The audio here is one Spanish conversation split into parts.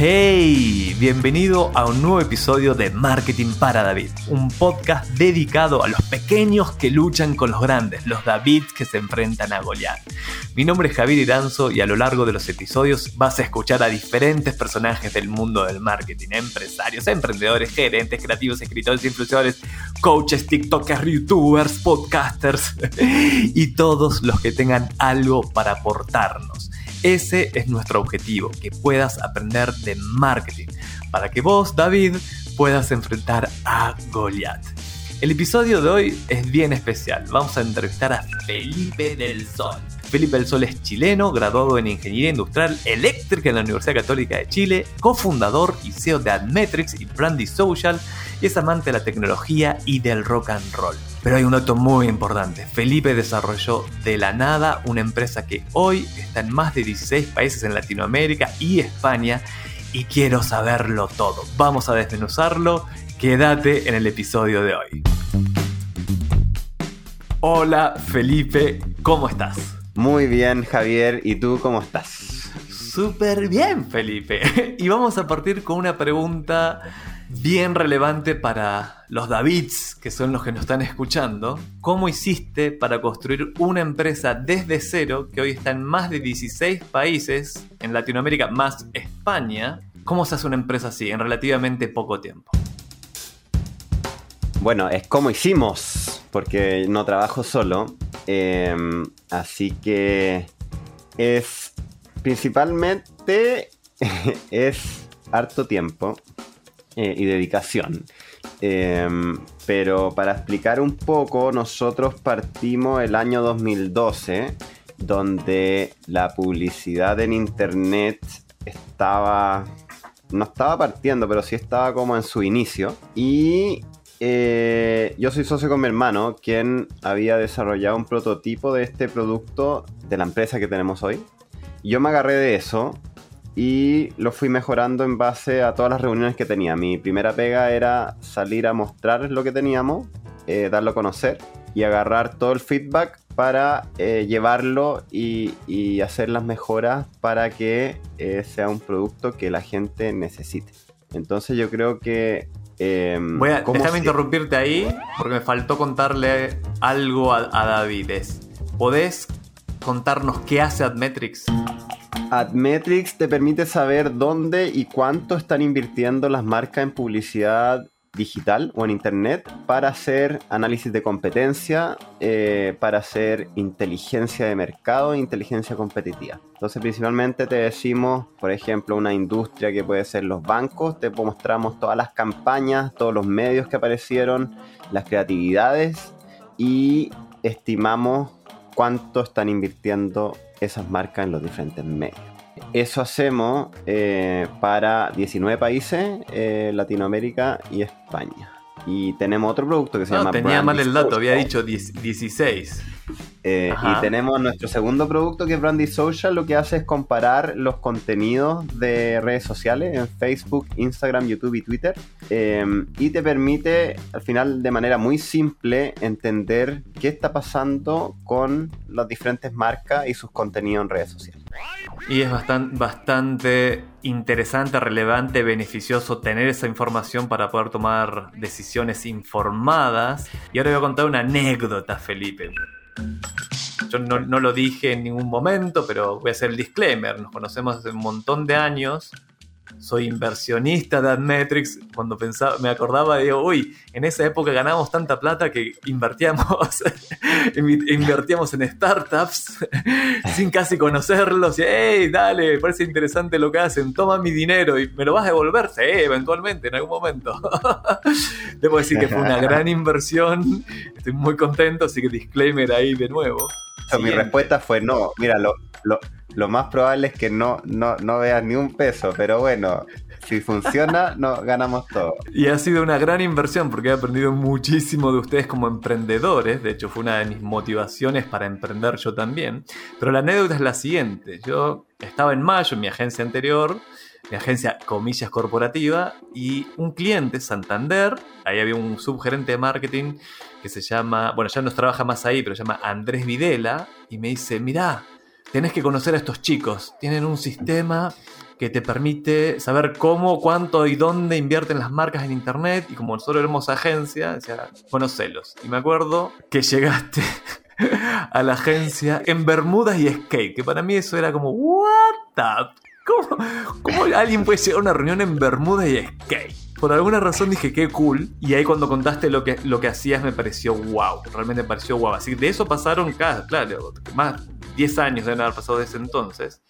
Hey, bienvenido a un nuevo episodio de Marketing para David, un podcast dedicado a los pequeños que luchan con los grandes, los Davids que se enfrentan a Goliath. Mi nombre es Javier Iranzo y a lo largo de los episodios vas a escuchar a diferentes personajes del mundo del marketing, empresarios, emprendedores, gerentes, creativos, escritores, influencers, coaches, tiktokers, youtubers, podcasters y todos los que tengan algo para aportarnos. Ese es nuestro objetivo, que puedas aprender de marketing, para que vos, David, puedas enfrentar a Goliath. El episodio de hoy es bien especial. Vamos a entrevistar a Felipe del Sol. Felipe del Sol es chileno, graduado en Ingeniería Industrial Eléctrica en la Universidad Católica de Chile, cofundador y CEO de Admetrics y Brandy Social, y es amante de la tecnología y del rock and roll. Pero hay un dato muy importante. Felipe desarrolló de la nada una empresa que hoy está en más de 16 países en Latinoamérica y España y quiero saberlo todo. Vamos a desmenuzarlo. Quédate en el episodio de hoy. Hola Felipe, ¿cómo estás? Muy bien Javier, ¿y tú cómo estás? Súper bien Felipe. Y vamos a partir con una pregunta bien relevante para los Davids, que son los que nos están escuchando. ¿Cómo hiciste para construir una empresa desde cero que hoy está en más de 16 países, en Latinoamérica más España? ¿Cómo se hace una empresa así en relativamente poco tiempo? Bueno, es como hicimos, porque no trabajo solo. Eh, así que es principalmente es harto tiempo eh, y dedicación. Em, pero para explicar un poco, nosotros partimos el año 2012, donde la publicidad en Internet estaba, no estaba partiendo, pero sí estaba como en su inicio. Y eh, yo soy socio con mi hermano, quien había desarrollado un prototipo de este producto de la empresa que tenemos hoy. Yo me agarré de eso y lo fui mejorando en base a todas las reuniones que tenía. Mi primera pega era salir a mostrar lo que teníamos, eh, darlo a conocer y agarrar todo el feedback para eh, llevarlo y, hacer las mejoras para que sea un producto que la gente necesite. Entonces yo creo que... Em, Voy a, déjame interrumpirte ahí porque me faltó contarle algo a, a David. ¿Podés contarnos qué hace Admetrics? Admetrics te permite saber dónde y cuánto están invirtiendo las marcas en publicidad digital o en internet para hacer análisis de competencia, eh, para hacer inteligencia de mercado e inteligencia competitiva. Entonces principalmente te decimos, por ejemplo, una industria que puede ser los bancos, te mostramos todas las campañas, todos los medios que aparecieron, las creatividades y estimamos cuánto están invirtiendo esas marcas en los diferentes medios. Eso hacemos eh, para 19 países, eh, Latinoamérica y España. Y tenemos otro producto que se llama... Tenía mal el dato, había dicho 16. Eh, y tenemos nuestro segundo producto que es Brandy Social, lo que hace es comparar los contenidos de redes sociales en Facebook, Instagram, YouTube y Twitter. Em, y te permite al final de manera muy simple entender qué está pasando con las diferentes marcas y sus contenidos en redes sociales. Y es bastante, bastante interesante, relevante, beneficioso tener esa información para poder tomar decisiones informadas. Y ahora voy a contar una anécdota, Felipe. Yo no, lo dije en ningún momento, pero voy a hacer el disclaimer. Nos conocemos hace un montón de años soy inversionista de Admetrics, cuando pensaba, me acordaba, digo, uy, en esa época ganábamos tanta plata que invertíamos, invertíamos en startups sin casi conocerlos, y hey, dale, parece interesante lo que hacen, toma mi dinero y me lo vas a devolver, sí, eventualmente, en algún momento. Debo decir que fue una gran inversión, estoy muy contento, así que disclaimer ahí de nuevo. mi respuesta fue no, mira, lo lo más probable es que no, no, no veas ni un peso, pero bueno, si funciona, no, ganamos todo. Y ha sido una gran inversión porque he aprendido muchísimo de ustedes como emprendedores. De hecho, fue una de mis motivaciones para emprender yo también. Pero la anécdota es la siguiente. Yo estaba en mayo en mi agencia anterior, mi agencia comillas corporativa, y un cliente, Santander, ahí había un subgerente de marketing que se llama, bueno, ya no trabaja más ahí, pero se llama Andrés Videla, y me dice, mirá, tenés que conocer a estos chicos, tienen un sistema que te permite saber cómo, cuánto y dónde invierten las marcas en internet. Y como nosotros éramos agencia, decía, conocelos. Y me acuerdo que llegaste a la agencia en Bermudas y skate, que para mí eso era como, ¿what the? ¿Cómo, ¿Cómo alguien puede llegar a una reunión en Bermudas y skate? Por alguna razón dije qué cool. Y ahí cuando contaste lo que, lo que hacías me pareció wow. Realmente me pareció wow. Así que de eso pasaron, claro, más 10 años deben haber pasado desde entonces.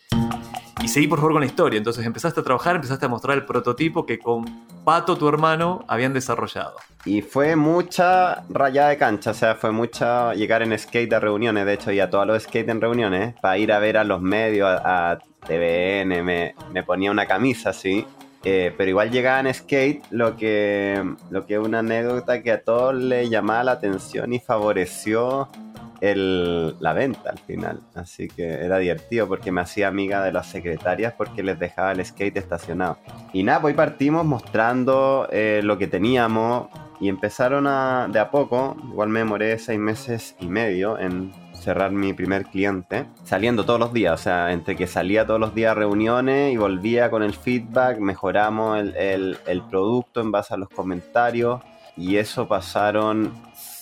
Y seguí por favor con la historia. Entonces empezaste a trabajar, empezaste a mostrar el prototipo que con Pato, tu hermano, habían desarrollado. Y fue mucha rayada de cancha, o sea, fue mucha llegar en skate a reuniones, de hecho, y a todos los skate en reuniones, para ir a ver a los medios, a, TVN, me, me, ponía una camisa así. Eh, pero igual llegaba en skate, lo que, lo que es una anécdota que a todos le llamaba la atención y favoreció el, la venta al final. Así que era divertido porque me hacía amiga de las secretarias porque les dejaba el skate estacionado. Y nada, pues partimos mostrando eh, lo que teníamos y empezaron a, de a poco, igual me demoré seis meses y medio en cerrar mi primer cliente, saliendo todos los días, o sea, entre que salía todos los días a reuniones y volvía con el feedback, mejoramos el, el, el producto en base a los comentarios y eso pasaron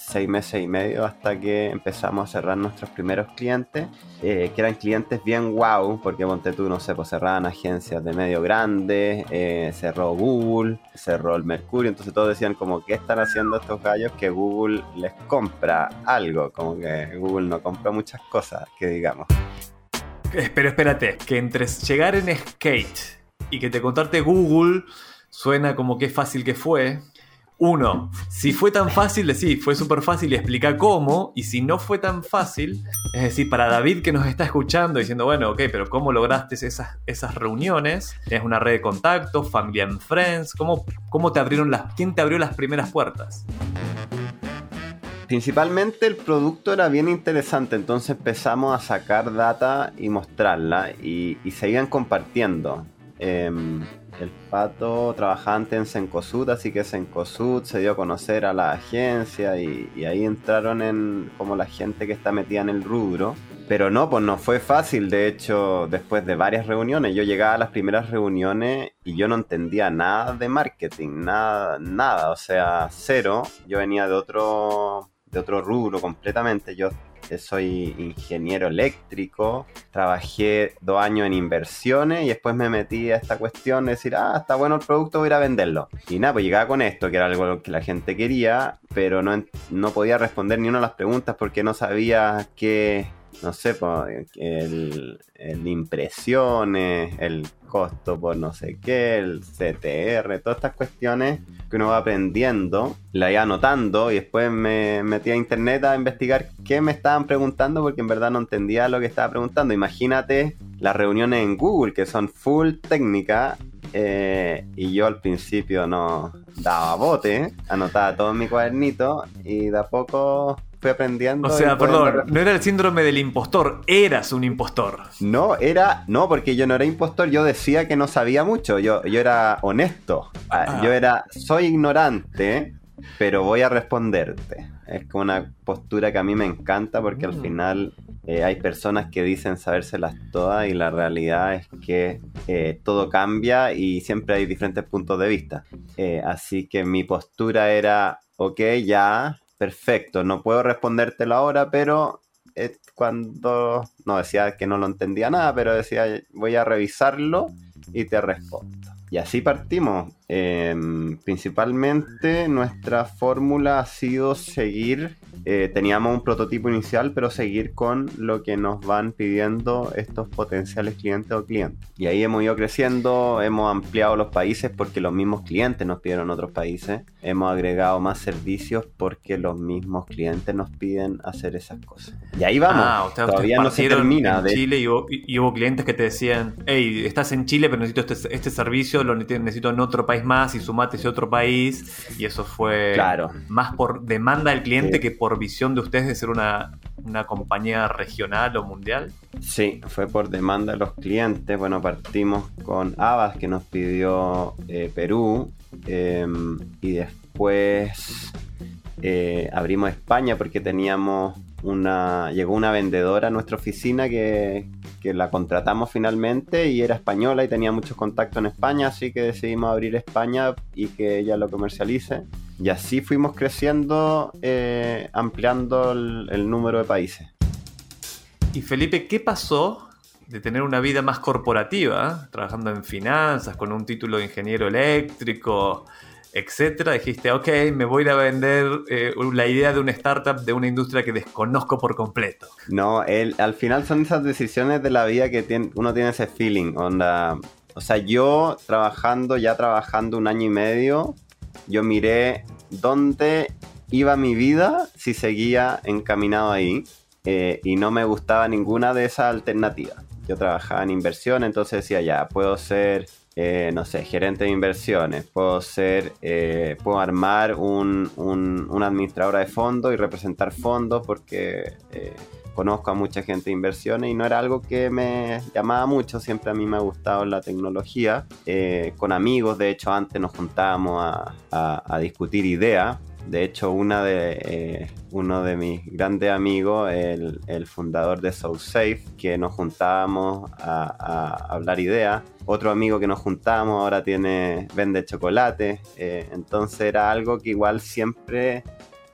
seis meses y medio hasta que empezamos a cerrar nuestros primeros clientes, eh, que eran clientes bien wow, porque ponte tú, no sé, pues cerraban agencias de medio grande, eh, cerró Google, cerró el Mercurio, entonces todos decían como, ¿qué están haciendo estos gallos que Google les compra algo? Como que Google no compra muchas cosas, que digamos. Pero espérate, que entre llegar en skate y que te contarte Google suena como que fácil que fue, uno, si fue tan fácil, decir, fue súper fácil y explica cómo. Y si no fue tan fácil, es decir, para David que nos está escuchando diciendo, bueno, ok, pero ¿cómo lograste esas, esas reuniones? ¿Tienes una red de contactos, family and friends? ¿Cómo, cómo te abrieron las, quién te abrió las primeras puertas? Principalmente el producto era bien interesante, entonces empezamos a sacar data y mostrarla y, y seguían compartiendo. Em, el pato trabajaba antes en Sencosud, así que Sencosud se dio a conocer a la agencia y, ahí entraron en como la gente que está metida en el rubro. Pero no, pues no fue fácil. De hecho, después de varias reuniones, yo llegaba a las primeras reuniones y yo no entendía nada de marketing, nada, nada, o sea, cero. Yo venía de otro, de otro rubro completamente. Yo soy ingeniero eléctrico, trabajé dos años en inversiones y después me metí a esta cuestión de decir, ah, está bueno el producto, voy a ir a venderlo. Y nada, pues llegaba con esto, que era algo que la gente quería, pero no, no podía responder ni una de las preguntas porque no sabía qué, no sé, pues, el, el impresiones, el costo por no sé qué, el CTR, todas estas cuestiones que uno va aprendiendo, la iba anotando y después me metí a internet a investigar qué me estaban preguntando porque en verdad no entendía lo que estaba preguntando. Imagínate las reuniones en Google que son full técnica eh, y yo al principio no daba bote, anotaba todo en mi cuadernito y de a poco fui aprendiendo. O sea, perdón, no era el síndrome del impostor, eras un impostor. No, era, no, porque yo no era impostor, yo decía que no sabía mucho, yo, yo era honesto, ah, ah. yo era, soy ignorante, pero voy a responderte. Es como una postura que a mí me encanta porque al mm. final eh, hay personas que dicen sabérselas todas y la realidad es que eh, todo cambia y siempre hay diferentes puntos de vista. Eh, así que mi postura era, ok, ya, perfecto, no puedo respondértelo ahora, pero cuando, no decía que no lo entendía nada, pero decía voy a revisarlo y te respondo. Y así partimos. Em, principalmente nuestra fórmula ha sido seguir eh, teníamos un prototipo inicial, pero seguir con lo que nos van pidiendo estos potenciales clientes o clientes. Y ahí hemos ido creciendo, hemos ampliado los países porque los mismos clientes nos pidieron otros países, hemos agregado más servicios porque los mismos clientes nos piden hacer esas cosas. Y ahí vamos, Ah, todavía no se termina. En de- Chile y hubo, y hubo clientes que te decían, hey, estás en Chile, pero necesito este, este servicio, lo ne- necesito en otro país más y sumate ese otro país. Y eso fue Claro. más por demanda del cliente Sí. que por visión de ustedes de ser una, una compañía regional o mundial. Sí, fue por demanda de los clientes. Bueno, partimos con Abas que nos pidió eh, Perú eh, y después eh, abrimos España porque teníamos una... Llegó una vendedora a nuestra oficina que, que la contratamos finalmente y era española y tenía muchos contactos en España, así que decidimos abrir España y que ella lo comercialice. Y así fuimos creciendo, eh, ampliando el- el número de países. Y Felipe, ¿qué pasó de tener una vida más corporativa, trabajando en finanzas, con un título de ingeniero eléctrico, etcétera? Dijiste, ok, me voy a vender eh, la idea de una startup de una industria que desconozco por completo. No, el, al final son esas decisiones de la vida que tiene, uno tiene ese feeling. Onda, o sea, yo trabajando, ya trabajando un año y medio, yo miré dónde iba mi vida si seguía encaminado ahí eh, y no me gustaba ninguna de esas alternativas. Yo trabajaba en inversión, entonces decía, ya, puedo ser, eh, no sé, gerente de inversiones, puedo ser, eh, puedo armar un, un- una administradora de fondos y representar fondos porque eh, conozco a mucha gente de inversiones y no era algo que me llamaba mucho, siempre a mí me ha gustado la tecnología. Eh, con amigos, de hecho, antes nos juntábamos a, discutir ideas. De hecho, una de, eh, uno de mis grandes amigos, el, fundador de SoulSafe, que nos juntábamos a, hablar ideas. Otro amigo que nos juntábamos ahora tiene, vende chocolate. eh, entonces era algo que igual siempre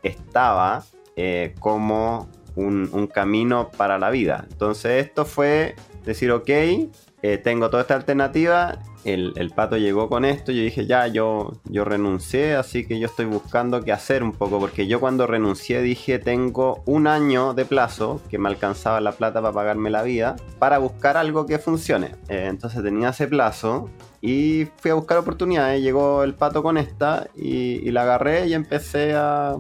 estaba como un, camino para la vida. Entonces esto fue decir, ok, eh, tengo toda esta alternativa. El, pato llegó con esto. Yo dije, ya, yo, yo renuncié, así que yo estoy buscando qué hacer un poco. Porque yo cuando renuncié dije, tengo un año de plazo que me alcanzaba la plata para pagarme la vida para buscar algo que funcione. Eh, entonces tenía ese plazo y fui a buscar oportunidades. Llegó el pato con esta y, la agarré y empecé a,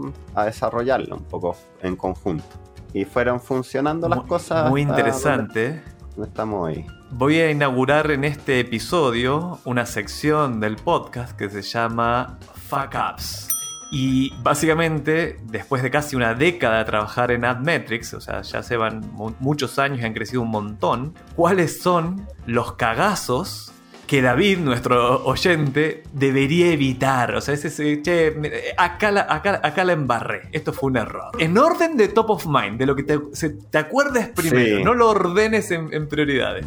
desarrollarla un poco en conjunto. Y fueron funcionando las cosas. Muy interesante. donde- donde estamos hoy. Voy a inaugurar en este episodio una sección del podcast que se llama Fuck Ups. Y básicamente, después de casi una década de trabajar en AdMetrics, o sea, ya se van mu- muchos años y han crecido un montón, ¿cuáles son los cagazos que David, nuestro oyente, debería evitar? O sea, ese, ese, che, me- acá la, acá, acá la embarré, esto fue un error. En orden de top of mind, de lo que te, se- te acuerdes primero, Sí. no lo ordenes en- en prioridades.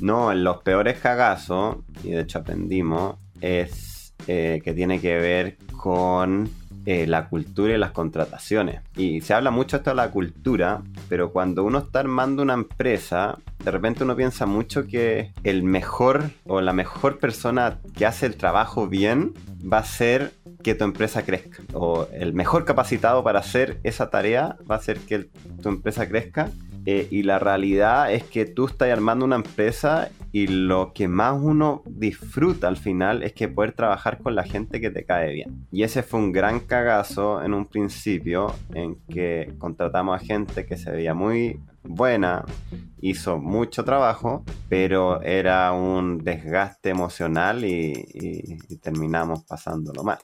No, en los peores cagazos, y de hecho aprendimos, es eh, que tiene que ver con eh, la cultura y las contrataciones. Y se habla mucho esto de la cultura, pero cuando uno está armando una empresa, de repente uno piensa mucho que el mejor o la mejor persona que hace el trabajo bien va a ser que tu empresa crezca. O el mejor capacitado para hacer esa tarea va a ser que tu empresa crezca. Eh, y la realidad es que tú estás armando una empresa y lo que más uno disfruta al final es que poder trabajar con la gente que te cae bien. Y ese fue un gran cagazo en un principio en que contratamos a gente que se veía muy buena, hizo mucho trabajo, pero era un desgaste emocional y, y- y terminamos pasándolo mal.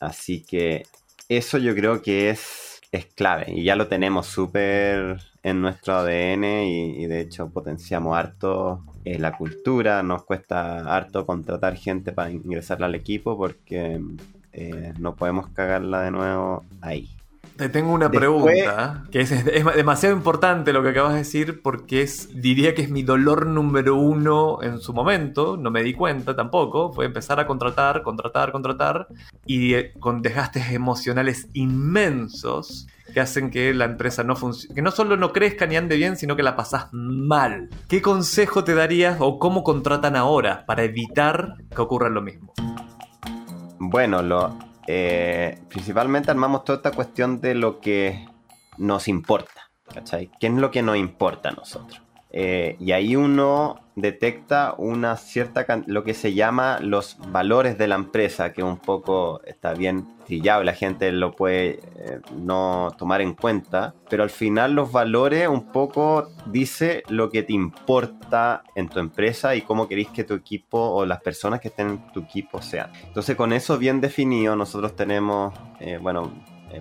Así que eso yo creo que es, es clave y ya lo tenemos súper en nuestro ADN y, de hecho potenciamos harto eh, la cultura, nos cuesta harto contratar gente para ingresarla al equipo porque eh, no podemos cagarla de nuevo ahí. Te tengo una Después- pregunta, que es, es demasiado importante lo que acabas de decir, porque es, diría que es mi dolor número uno en su momento, no me di cuenta tampoco, fue empezar a contratar, contratar, contratar, y eh, con desgastes emocionales inmensos que hacen que la empresa no funcione, que no solo no crezca ni ande bien, sino que la pasás mal. ¿Qué consejo te darías o cómo contratan ahora para evitar que ocurra lo mismo? Bueno, lo, eh, principalmente armamos toda esta cuestión de lo que nos importa, ¿cachai? ¿Qué es lo que nos importa a nosotros? Eh, y ahí uno detecta una cierta lo que se llama los valores de la empresa, que un poco está bien trillado, la gente lo puede eh, no tomar en cuenta, pero al final los valores un poco dice lo que te importa en tu empresa y cómo queréis que tu equipo o las personas que estén en tu equipo sean. Entonces con eso bien definido nosotros tenemos, eh, bueno,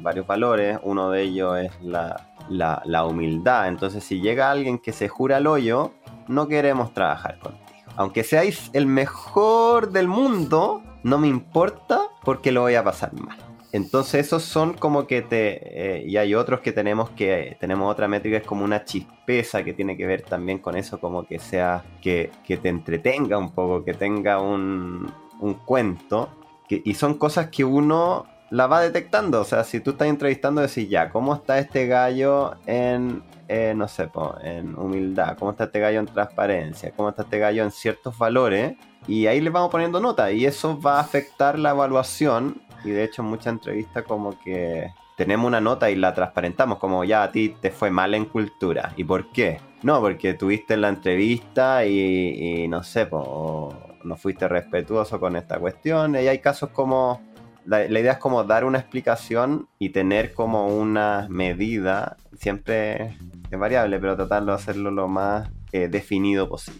varios valores, uno de ellos es la la, humildad. Entonces, si llega alguien que se jura al hoyo, no queremos trabajar contigo. Aunque seáis el mejor del mundo, no me importa porque lo voy a pasar mal. Entonces esos son como que te... Eh, y hay otros que tenemos que... Tenemos otra métrica, es como una chispeza que tiene que ver también con eso, como que sea... Que, te entretenga un poco, que tenga un, un cuento. y son cosas que uno la va detectando. O sea, si tú estás entrevistando, decís ya, ¿cómo está este gallo en, eh, no sé, en humildad? ¿Cómo está este gallo en transparencia? ¿Cómo está este gallo en ciertos valores? Y ahí le vamos poniendo nota y eso va a afectar la evaluación. Y de hecho, en muchas entrevistas, como que tenemos una nota y la transparentamos, como ya a ti te fue mal en cultura. ¿Y por qué? No, porque tuviste la entrevista y, no sé, no fuiste respetuoso con esta cuestión. Y hay casos como la, idea es como dar una explicación y tener como una medida, siempre es variable, pero tratar de hacerlo lo más eh, definido posible.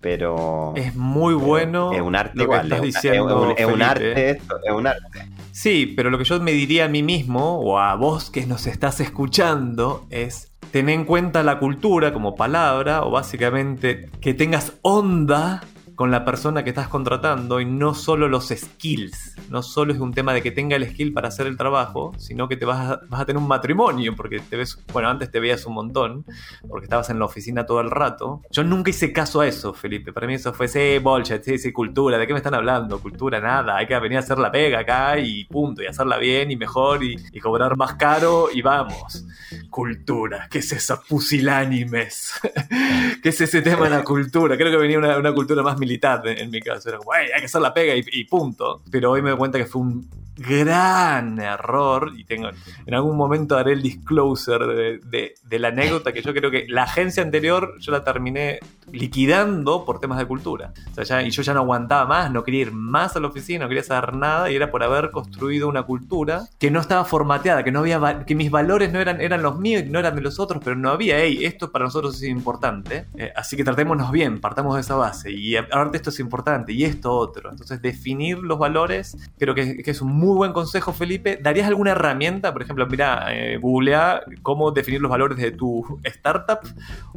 Pero. Es muy bueno. Es un arte igual. Estás diciendo, es, un, arte esto, es un arte. Sí, pero lo que yo me diría a mí mismo, o a vos que nos estás escuchando, es tener en cuenta la cultura como palabra, o básicamente que tengas onda con la persona que estás contratando y no solo los skills. No solo es un tema de que tenga el skill para hacer el trabajo, sino que te vas a, vas a tener un matrimonio, porque te ves, bueno, antes te veías un montón, porque estabas en la oficina todo el rato. Yo nunca hice caso a eso, Felipe. Para mí eso fue, sí, bullshit, sí, sí, cultura. ¿De qué me están hablando? Cultura, nada. Hay que venir a hacer la pega acá y punto, y hacerla bien y mejor y, cobrar más caro y vamos. Cultura, ¿qué es eso? Pusilánimes. ¿Qué es ese tema de la cultura? Creo que venía una, una cultura más militar en, mi caso. Era como, hay que hacer la pega y, punto. Pero hoy me doy cuenta que fue un gran error y tengo en algún momento daré el disclosure de, de, la anécdota que yo creo que la agencia anterior yo la terminé liquidando por temas de cultura. O sea, y yo ya no aguantaba más no quería ir más a la oficina no quería saber nada y era por haber construido una cultura que no estaba formateada que no había que mis valores no eran eran los míos y no eran de los otros pero no había hey esto para nosotros es importante eh, así que tratémonos bien partamos de esa base y aparte esto es importante y esto otro entonces definir los valores creo que, es un buen consejo, Felipe. ¿Darías alguna herramienta? Por ejemplo, mira, eh, googlea cómo definir los valores de tu startup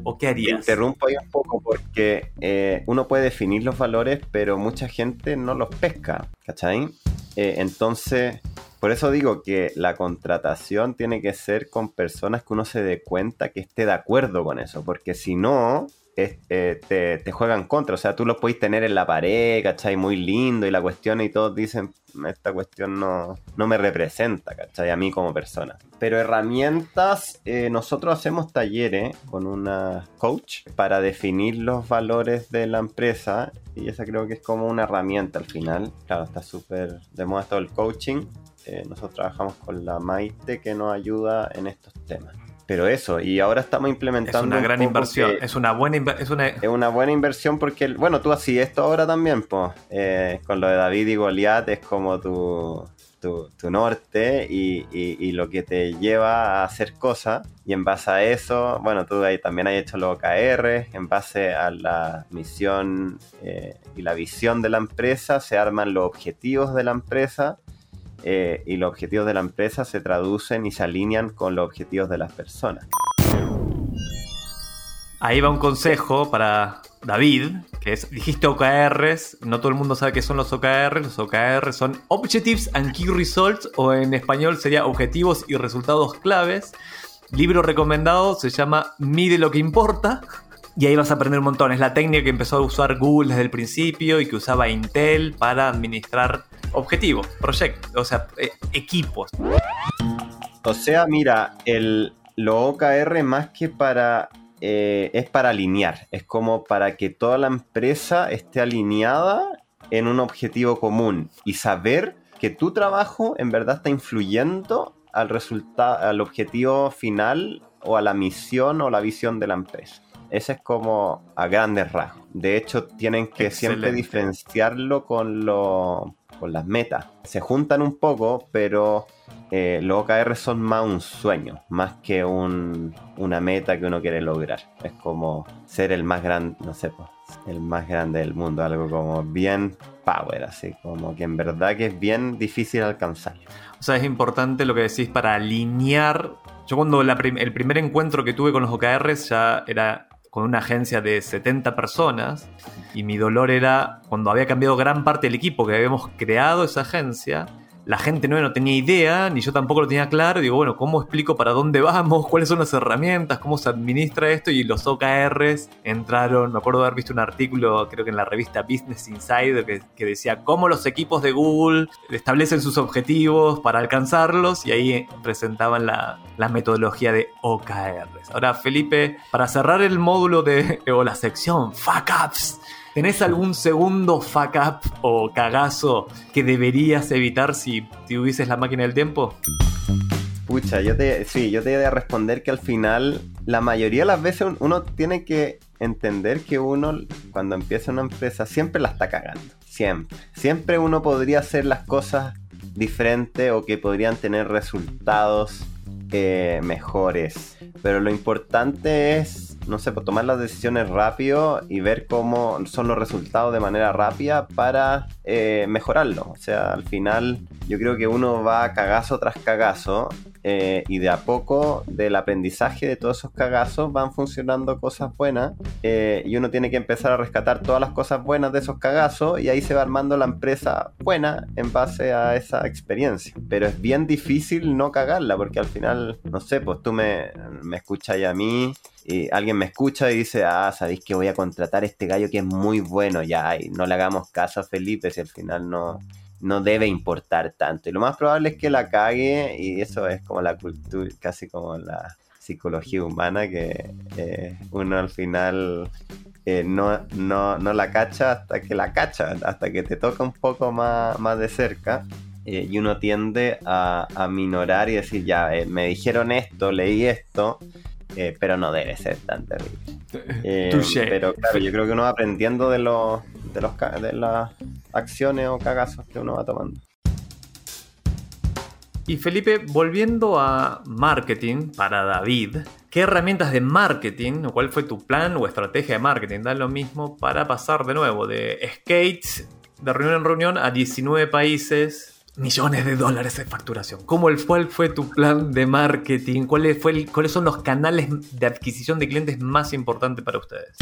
o qué harías. interrumpo ahí un poco porque eh, uno puede definir los valores, pero mucha gente no los pesca, ¿cachai? Eh, entonces, por eso digo que la contratación tiene que ser con personas que uno se dé cuenta que esté de acuerdo con eso, porque si no, eh, te, juegan contra. O sea, tú los podéis tener en la pared, ¿cachai? Muy lindo y la cuestión y todos dicen, esta cuestión no, no me representa, ¿cachai? A mí como persona. Pero herramientas, eh, nosotros hacemos talleres con una coach para definir los valores de la empresa y esa creo que es como una herramienta al final. Claro, está súper de moda todo el coaching. Eh, nosotros trabajamos con la Maite que nos ayuda en estos temas. Pero eso, y ahora estamos implementando. Es una gran inversión, es una buena inversión. Es una... buena inversión porque, bueno, tú así esto ahora también, pues, con lo de David y Goliat es como tu, tu, norte y, lo que te lleva a hacer cosas. Y en base a eso, bueno, tú ahí también has hecho los OKR, en base a la misión eh, y la visión de la empresa, se arman los objetivos de la empresa eh, y los objetivos de la empresa se traducen y se alinean con los objetivos de las personas. Ahí va un consejo para David, que es, dijiste OKRs, no todo el mundo sabe qué son los OKRs, los OKRs son Objectives and Key Results, o en español sería Objetivos y Resultados Claves. Libro recomendado se llama Mide lo que importa. Y ahí vas a aprender un montón. Es la técnica que empezó a usar Google desde el principio y que usaba Intel para administrar objetivos, proyectos, o sea, eh, equipos. O sea, mira, el, lo OKR más que para... Eh, es para alinear, es como para que toda la empresa esté alineada en un objetivo común y saber que tu trabajo en verdad está influyendo al resultado, al objetivo final o a la misión o la visión de la empresa. Ese es como a grandes rasgos. De hecho, tienen que siempre diferenciarlo con, lo, con las metas. Se juntan un poco, pero eh, los OKR son más un sueño, más que un, una meta que uno quiere lograr. Es como ser el más grande, no sé, el más grande del mundo, algo como bien power, así como que en verdad que es bien difícil alcanzar. O sea, es importante lo que decís para alinear. Yo cuando el primer encuentro que tuve con los OKRs ya era con una agencia de 70 personas y mi dolor era cuando había cambiado gran parte del equipo que habíamos creado esa agencia la gente no, no tenía idea, ni yo tampoco lo tenía claro. Digo, bueno, ¿cómo explico para dónde vamos? ¿Cuáles son las herramientas? ¿Cómo se administra esto? Y los OKRs entraron, me acuerdo de haber visto un artículo, creo que en la revista Business Insider, que, decía cómo los equipos de Google establecen sus objetivos para alcanzarlos y ahí presentaban la, la metodología de OKRs. Ahora, Felipe, para cerrar el módulo de, o la sección Fuck Ups, ¿Tenés algún segundo fuck up o cagazo que deberías evitar si tuvieses la máquina del tiempo? Pucha, yo te, sí, yo te voy a responder que al final, la mayoría de las veces uno tiene que entender que uno, cuando empieza una empresa, siempre la está cagando. Siempre. Siempre uno podría hacer las cosas diferentes o que podrían tener resultados eh, mejores. Pero lo importante es no sé, pues tomar las decisiones rápido y ver cómo son los resultados de manera rápida para eh, mejorarlo. O sea, al final yo creo que uno va cagazo tras cagazo eh, y de a poco del aprendizaje de todos esos cagazos van funcionando cosas buenas eh, y uno tiene que empezar a rescatar todas las cosas buenas de esos cagazos y ahí se va armando la empresa buena en base a esa experiencia. Pero es bien difícil no cagarla porque al final, no sé, pues tú me, me escuchas y a mí y alguien me escucha y dice, ah, sabéis que voy a contratar a este gallo que es muy bueno, ya, y no le hagamos caso a Felipe si al final no, no debe importar tanto. Y lo más probable es que la cague, y eso es como la cultura, casi como la psicología humana, que eh, uno al final eh, no, no, no, la cacha hasta que la cacha, hasta que te toca un poco más, más de cerca. Eh, y uno tiende a, a, minorar y decir, ya, me dijeron esto, leí esto, eh, pero no debe ser tan terrible. Eh, pero claro, yo creo que uno va aprendiendo de, los, de, los, de las acciones o cagazos que uno va tomando. Y Felipe, volviendo a marketing para David, ¿qué herramientas de marketing o cuál fue tu plan o estrategia de marketing? Da lo mismo para pasar de nuevo de skates de reunión en reunión a 19 países millones de dólares de facturación. ¿Cómo el, ¿Cuál fue tu plan de marketing? ¿Cuál fue ¿Cuáles son los canales de adquisición de clientes más importantes para ustedes?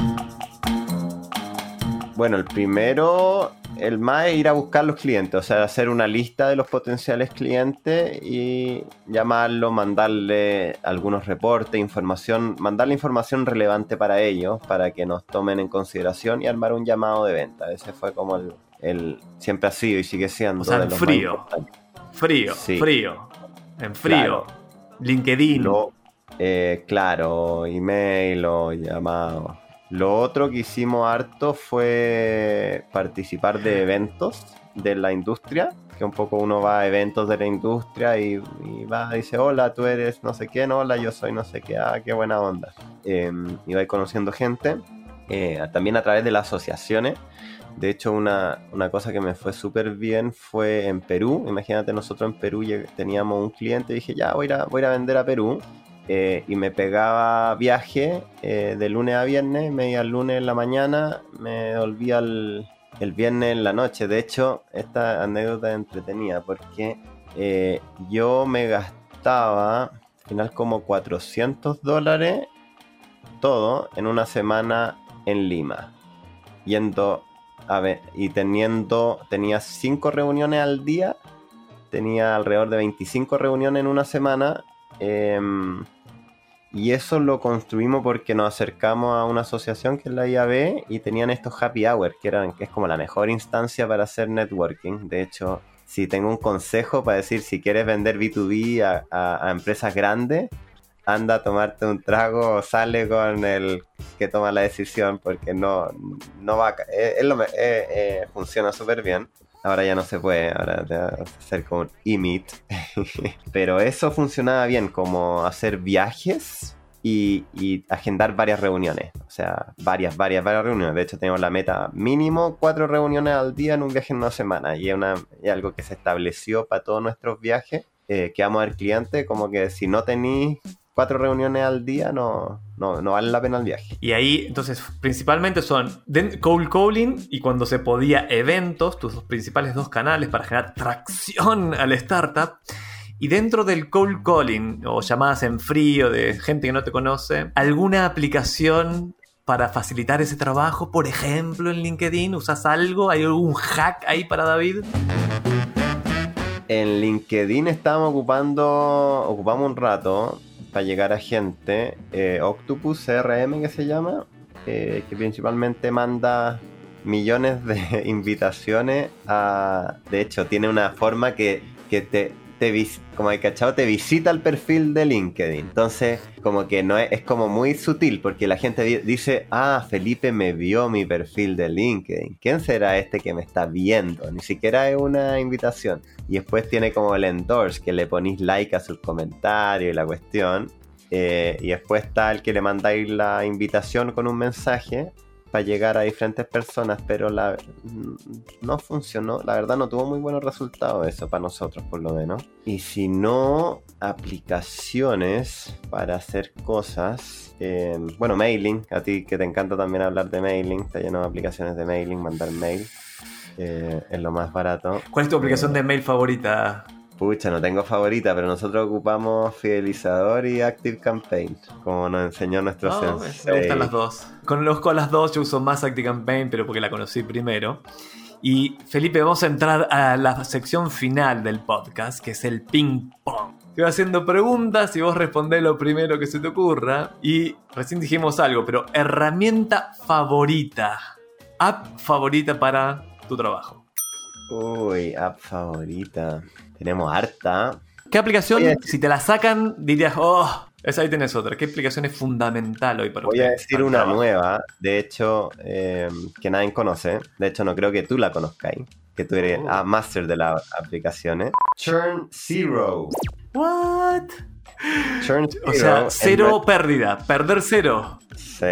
Bueno, el primero, el más es ir a buscar los clientes, o sea, hacer una lista de los potenciales clientes y llamarlo, mandarle algunos reportes, información, mandarle información relevante para ellos, para que nos tomen en consideración y armar un llamado de venta. Ese fue como el, el siempre ha sido y sigue siendo. O sea, en frío. Frío, frío. En frío. LinkedIn. Eh, claro, email o llamado. Lo otro que hicimos harto fue participar de eventos de la industria, que un poco uno va a eventos de la industria y, va y dice, hola, tú eres no sé quién, hola, yo soy no sé qué, ah, qué buena onda. Em, y va conociendo gente, eh, también a través de las asociaciones. De hecho, una, cosa que me fue súper bien fue en Perú. Imagínate, nosotros en Perú teníamos un cliente y dije, ya, voy a, voy a vender a Perú. Eh, y me pegaba viaje eh, de lunes a viernes, me iba el lunes en la mañana, me volvía el, viernes en la noche. De hecho, esta anécdota es entretenida porque eh, yo me gastaba al final como 400 dólares todo en una semana en Lima. Yendo a ver, y teniendo, tenía 5 reuniones al día, tenía alrededor de 25 reuniones en una semana. Em, y eso lo construimos porque nos acercamos a una asociación que es la IAB y tenían estos happy hours, que, eran, que es como la mejor instancia para hacer networking. De hecho, si tengo un consejo para decir si quieres vender B2B a empresas grandes, anda a tomarte un trago o sale con el que toma la decisión porque no, no va a... Eh, eh, funciona súper bien. Ahora ya no se puede, ahora te vas a hacer como un emit. Pero eso funcionaba bien, como hacer viajes y, y agendar varias reuniones. O sea, varias, varias, varias reuniones. De hecho, tenemos la meta mínimo cuatro reuniones al día en un viaje en una semana. Y es, una, es algo que se estableció para todos nuestros viajes. Eh, que vamos al cliente, como que si no tenéis cuatro reuniones al día, no, no, no vale la pena el viaje. Y ahí, entonces, principalmente son cold calling y cuando se podía eventos, tus dos principales dos canales para generar tracción al startup. Y dentro del cold calling o llamadas en frío de gente que no te conoce, ¿alguna aplicación para facilitar ese trabajo? Por ejemplo, en LinkedIn, ¿usas algo? ¿Hay algún hack ahí para David? En LinkedIn estábamos ocupando, ocupamos un rato llegar a gente, eh, Octopus CRM que se llama, eh, que principalmente manda millones de invitaciones a... De hecho, tiene una forma que, que te, te como hay cachado, te visita el perfil de LinkedIn. Entonces, como que no es, es como muy sutil, porque la gente di- dice, ah, Felipe me vio mi perfil de LinkedIn. ¿Quién será este que me está viendo? Ni siquiera es una invitación. Y después tiene como el endorse, que le ponís like a sus comentarios y la cuestión. Eh, y después está el que le mandáis la invitación con un mensaje para llegar a diferentes personas, pero la, no funcionó. La verdad no tuvo muy buenos resultados eso para nosotros, por lo menos. Y si no, aplicaciones para hacer cosas. eh, bueno, mailing. A ti que te encanta también hablar de mailing. Está lleno de aplicaciones de mailing, mandar mail. eh, es lo más barato. ¿Cuál es tu aplicación de mail favorita? Pucha, no tengo favorita, pero nosotros ocupamos Fidelizador y Active Campaign, como nos enseñó nuestro No, me, sensei. me gustan las dos. Conozco las dos, yo uso más ActiveCampaign, pero porque la conocí primero. Y Felipe, vamos a entrar a la sección final del podcast, que es el ping pong. Te voy haciendo preguntas y vos respondés lo primero que se te ocurra. Y recién dijimos algo, pero herramienta favorita, app favorita para tu trabajo. Uy, app favorita. Tenemos harta. ¿Qué aplicación, a- si te la sacan, dirías, oh, esa ahí tenés otra? ¿Qué aplicación es fundamental hoy para Voy a ustedes, decir una trabajo? nueva, de hecho, eh, que nadie conoce. De hecho, no creo que tú la conozcáis. Que tú eres Oh. ah, master de las aplicaciones. Churn Zero. What? Churn O Zero sea, es cero pérdida, perder cero. Sí.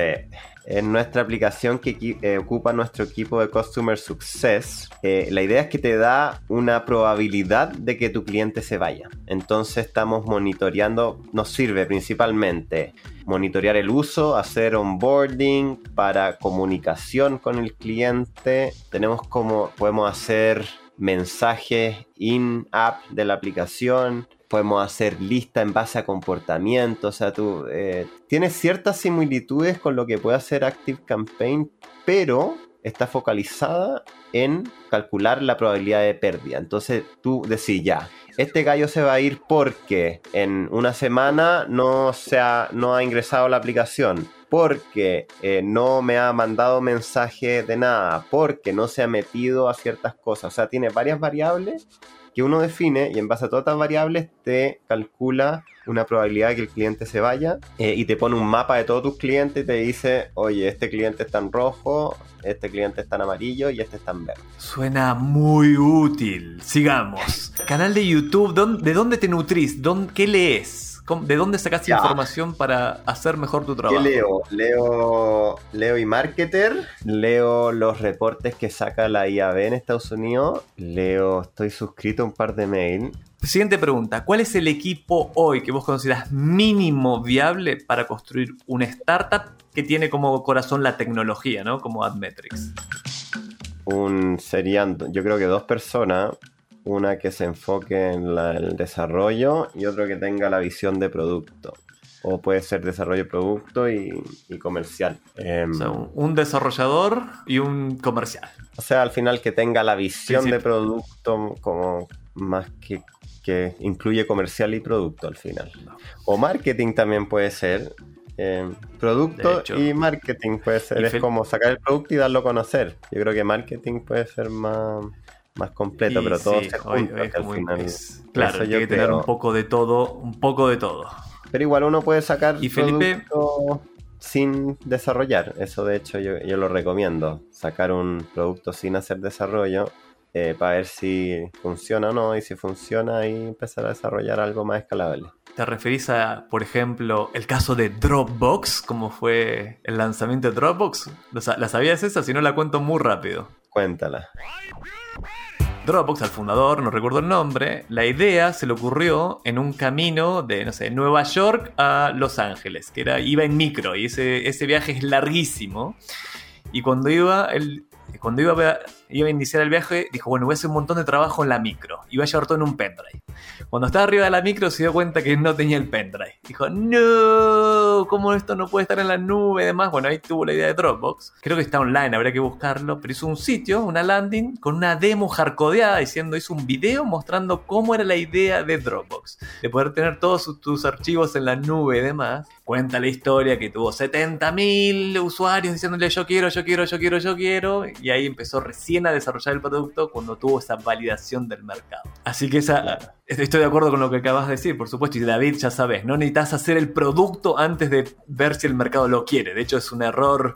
Es nuestra aplicación que eh, ocupa nuestro equipo de Customer Success. La idea es que te da una probabilidad de que tu cliente se vaya. Entonces estamos monitoreando, nos sirve principalmente monitorear el uso, hacer onboarding para comunicación con el cliente. Tenemos como, podemos hacer mensajes in-app de la aplicación podemos hacer lista en base a comportamiento, o sea, tú eh, tienes ciertas similitudes con lo que puede hacer Active Campaign, pero está focalizada en calcular la probabilidad de pérdida. Entonces tú decís ya, este gallo se va a ir porque en una semana no, se ha, no ha ingresado la aplicación, porque eh, no me ha mandado mensaje de nada, porque no se ha metido a ciertas cosas. O sea, tiene varias variables que uno define y en base a todas estas variables te calcula una probabilidad de que el cliente se vaya eh, y te pone un mapa de todos tus clientes y te dice, oye, este cliente está en rojo, este cliente está en amarillo y este está en verde. Suena muy útil. Sigamos. Canal de YouTube, ¿dón- ¿de dónde te nutrís? ¿Dón- ¿Qué lees? ¿Cómo- ¿De dónde sacas Ya. información para hacer mejor tu ¿Qué trabajo? leo? Leo leo eMarketer, leo los reportes que saca la IAB en Estados Unidos, leo, estoy suscrito a un par de mail. Siguiente pregunta. ¿Cuál es el equipo hoy que vos consideras mínimo viable para construir una startup que tiene como corazón la tecnología, ¿no? Como AdMetrics. un serían yo creo que dos personas una que se enfoque en la- el desarrollo y otro que tenga la visión de producto o puede ser desarrollo de producto y, y comercial Em, O sea, un, desarrollador y un comercial. o sea al final que tenga la visión Sí, sí. de producto como más que que incluye comercial y producto al final o marketing también puede ser Em, producto hecho. y marketing puede ser es como sacar el producto y darlo a conocer yo creo que marketing puede ser más más completo, Y pero todo sí, se junta hoy al como- final. es- claro, yo que tener un poco de todo, un poco de todo. Pero igual uno puede sacar Y Felipe- producto sin desarrollar. Eso de hecho yo, yo lo recomiendo. Sacar un producto sin hacer desarrollo eh, para ver si funciona o no, y si funciona, ahí empezar a desarrollar algo más escalable. ¿Te referís a, por ejemplo, el caso de Dropbox, como fue el lanzamiento de Dropbox? ¿La sabías esa? Si no, la cuento muy rápido. Cuéntala. Dropbox, al fundador, no recuerdo el nombre, la idea se le ocurrió en un camino de, no sé, Nueva York a Los Ángeles, que era, iba en micro y ese, ese viaje es larguísimo. Y cuando iba, él, cuando iba iba a iniciar el viaje, dijo, bueno, voy a hacer un montón de trabajo en la micro. Y voy a llevar todo en un pendrive. Cuando estaba arriba de la micro se dio cuenta que no tenía el pendrive. Dijo, no, ¿cómo esto no puede estar en la nube y demás? Bueno, ahí tuvo la idea de Dropbox. Creo que está online, habría que buscarlo. Pero hizo un sitio, una landing, con una demo hardcodeada diciendo, hizo un video mostrando cómo era la idea de Dropbox. De poder tener todos tus archivos en la nube y demás. Cuenta la historia que tuvo 70.000 usuarios diciéndole yo quiero, yo quiero, yo quiero, yo quiero. Y ahí empezó recién a desarrollar el producto cuando tuvo esa validación del mercado. Así que esa, estoy de acuerdo con lo que acabas de decir, por supuesto. Y David, ya sabes, no necesitas hacer el producto antes de ver si el mercado lo quiere. De hecho, es un error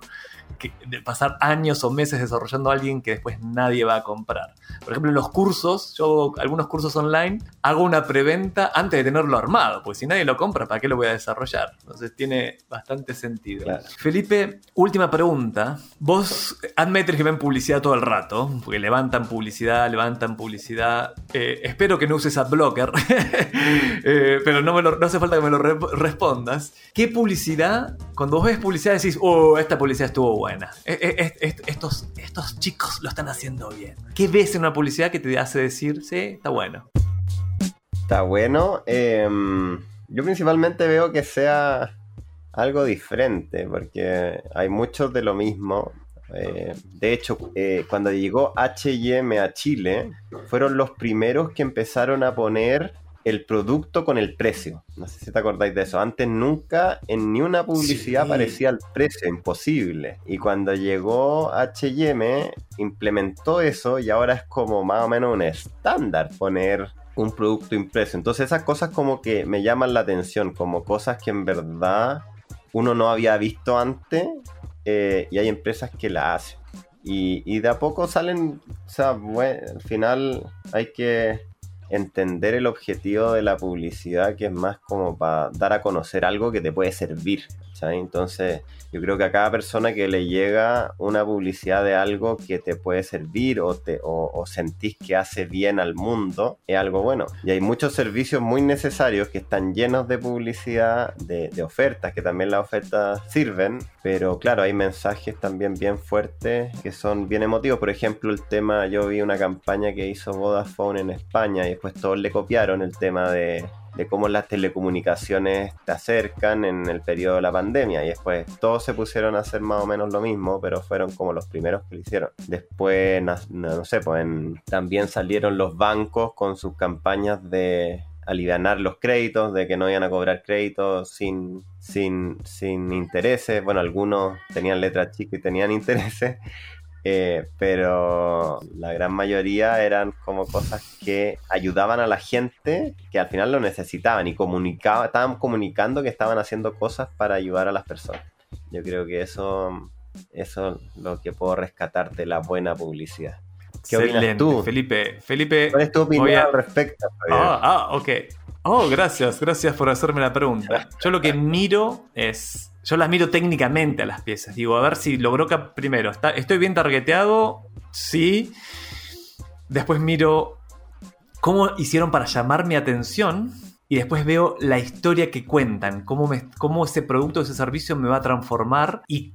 de pasar años o meses desarrollando a alguien que después nadie va a comprar. Por ejemplo, en los cursos, yo algunos cursos online, hago una preventa antes de tenerlo armado, porque si nadie lo compra, ¿para qué lo voy a desarrollar? Entonces tiene bastante sentido. Felipe, última pregunta. Vos, admetes que ven publicidad todo el rato, porque levantan publicidad, levantan publicidad. Eh, espero que no uses AdBlocker, eh, pero no, me no hace falta que me lo respondas. ¿Qué publicidad, cuando vos ves publicidad decís, oh, esta publicidad estuvo buena. E, e, estos, estos chicos lo están haciendo bien. ¿Qué ves en una publicidad que te hace decir, sí, está bueno? Está bueno. Em, yo principalmente veo que sea algo diferente, porque hay muchos de lo mismo. Eh, de hecho, eh, cuando llegó HM a Chile, fueron los primeros que empezaron a poner el producto con el precio. No sé si te acordáis de eso. Antes nunca en ni una publicidad aparecía el precio, imposible. Y cuando llegó HM, implementó eso y ahora es como más o menos un estándar poner un producto impreso. Entonces esas cosas como que me llaman la atención, como cosas que en verdad uno no había visto antes eh, y hay empresas que la hacen. Y, y de a poco salen, o sea, bueno, al final hay que entender el objetivo de la publicidad, que es más como para dar a conocer algo que te puede servir. Entonces, yo creo que a cada persona que le llega una publicidad de algo que te puede servir o, te, o, sentís que hace bien al mundo, es algo bueno. Y hay muchos servicios muy necesarios que están llenos de publicidad, de, de ofertas, que también las ofertas sirven, pero claro, hay mensajes también bien fuertes que son bien emotivos. Por ejemplo, el tema, yo vi una campaña que hizo Vodafone en España y después todos le copiaron el tema de de cómo las telecomunicaciones te acercan en el periodo de la pandemia. Y después todos se pusieron a hacer más o menos lo mismo, pero fueron como los primeros que lo hicieron. Después, no, sé, pues también salieron los bancos con sus campañas de aliviar los créditos, de que no iban a cobrar créditos sin, sin, sin intereses. Bueno, algunos tenían letras chicas y tenían intereses. Eh, pero la gran mayoría eran como cosas que ayudaban a la gente que al final lo necesitaban y comunicaba, estaban comunicando que estaban haciendo cosas para ayudar a las personas. Yo creo que eso, eso es lo que puedo rescatar de la buena publicidad. ¿Qué opinas tú? Felipe, Felipe. ¿Cuál es tu opinión al respecto? Ah, ah, ok. Oh, gracias, gracias por hacerme la pregunta. Yo lo que miro es yo las miro técnicamente a las piezas. Digo, a ver si logró que primero. Está, ¿Estoy bien targeteado? Sí. Después miro cómo hicieron para llamar mi atención y después veo la historia que cuentan, cómo, me, cómo ese producto, ese servicio me va a transformar y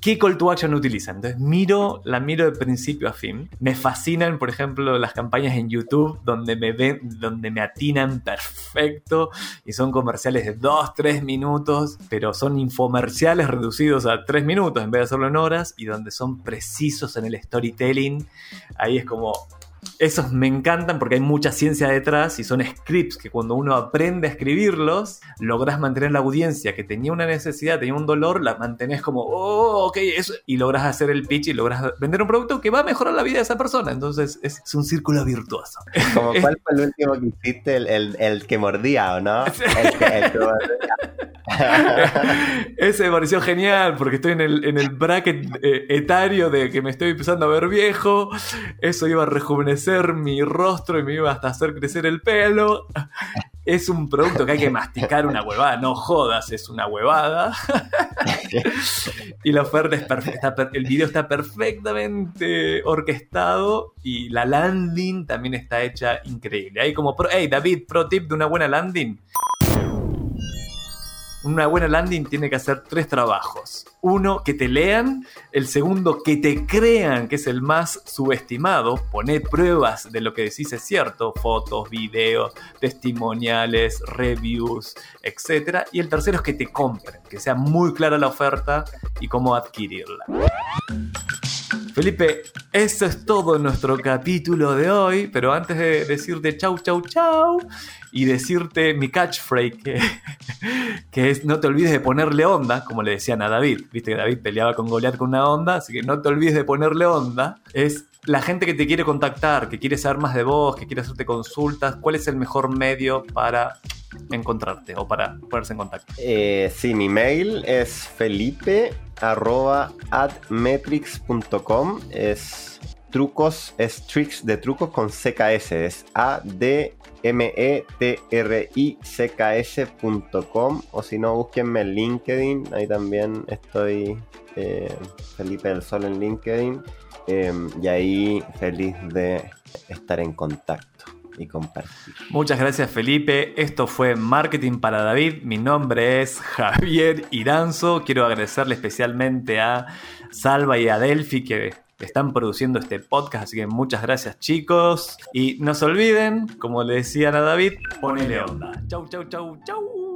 qué call to action utilizan. Entonces miro, la miro de principio a fin. Me fascinan, por ejemplo, las campañas en YouTube donde me ven, donde me atinan perfecto y son comerciales de 2, 3 minutos, pero son infomerciales reducidos a 3 minutos en vez de hacerlo en horas y donde son precisos en el storytelling. Ahí es como, Esos me encantan porque hay mucha ciencia detrás y son scripts que cuando uno aprende a escribirlos, logras mantener la audiencia que tenía una necesidad, tenía un dolor, la mantenés como, oh, ok, eso, y logras hacer el pitch y logras vender un producto que va a mejorar la vida de esa persona. Entonces es, un círculo virtuoso. Como cuál fue el último que hiciste, el, que mordía, ¿o no? El que, Ese me pareció genial porque estoy en el, en el bracket eh, etario de que me estoy empezando a ver viejo. Eso iba a rejuvenecer mi rostro y me iba hasta hacer crecer el pelo. Es un producto que hay que masticar una huevada, no jodas, es una huevada. y la oferta es perfecta, el video está perfectamente orquestado y la landing también está hecha increíble. Hay como, hey David, pro tip de una buena landing una buena landing tiene que hacer tres trabajos. Uno, que te lean. El segundo, que te crean, que es el más subestimado. Poner pruebas de lo que decís es cierto. Fotos, videos, testimoniales, reviews, etc. Y el tercero es que te compren, que sea muy clara la oferta y cómo adquirirla. Felipe, eso es todo nuestro capítulo de hoy, pero antes de decirte chau, chau, chau, y decirte mi catchphrase, que, que es no te olvides de ponerle onda, como le decían a David. Viste que David peleaba con Goliath con una onda, así que no te olvides de ponerle onda. Es la gente que te quiere contactar, que quiere saber más de vos, que quiere hacerte consultas, ¿cuál es el mejor medio para encontrarte o para ponerse en contacto? Eh, sí, mi mail es felipe Es trucos, es tricks de trucos con CKS. Es A D m e t r i c k s.com o si no, búsquenme en LinkedIn. Ahí también estoy eh, Felipe del Sol en LinkedIn. Em, y ahí feliz de estar en contacto y compartir. Muchas gracias Felipe. Esto fue Marketing para David. Mi nombre es Javier Iranzo. Quiero agradecerle especialmente a Salva y a Delphi que están produciendo este podcast, así que muchas gracias chicos. Y no se olviden, como le decían a David, ponele onda. Chau, chau, chau, chau.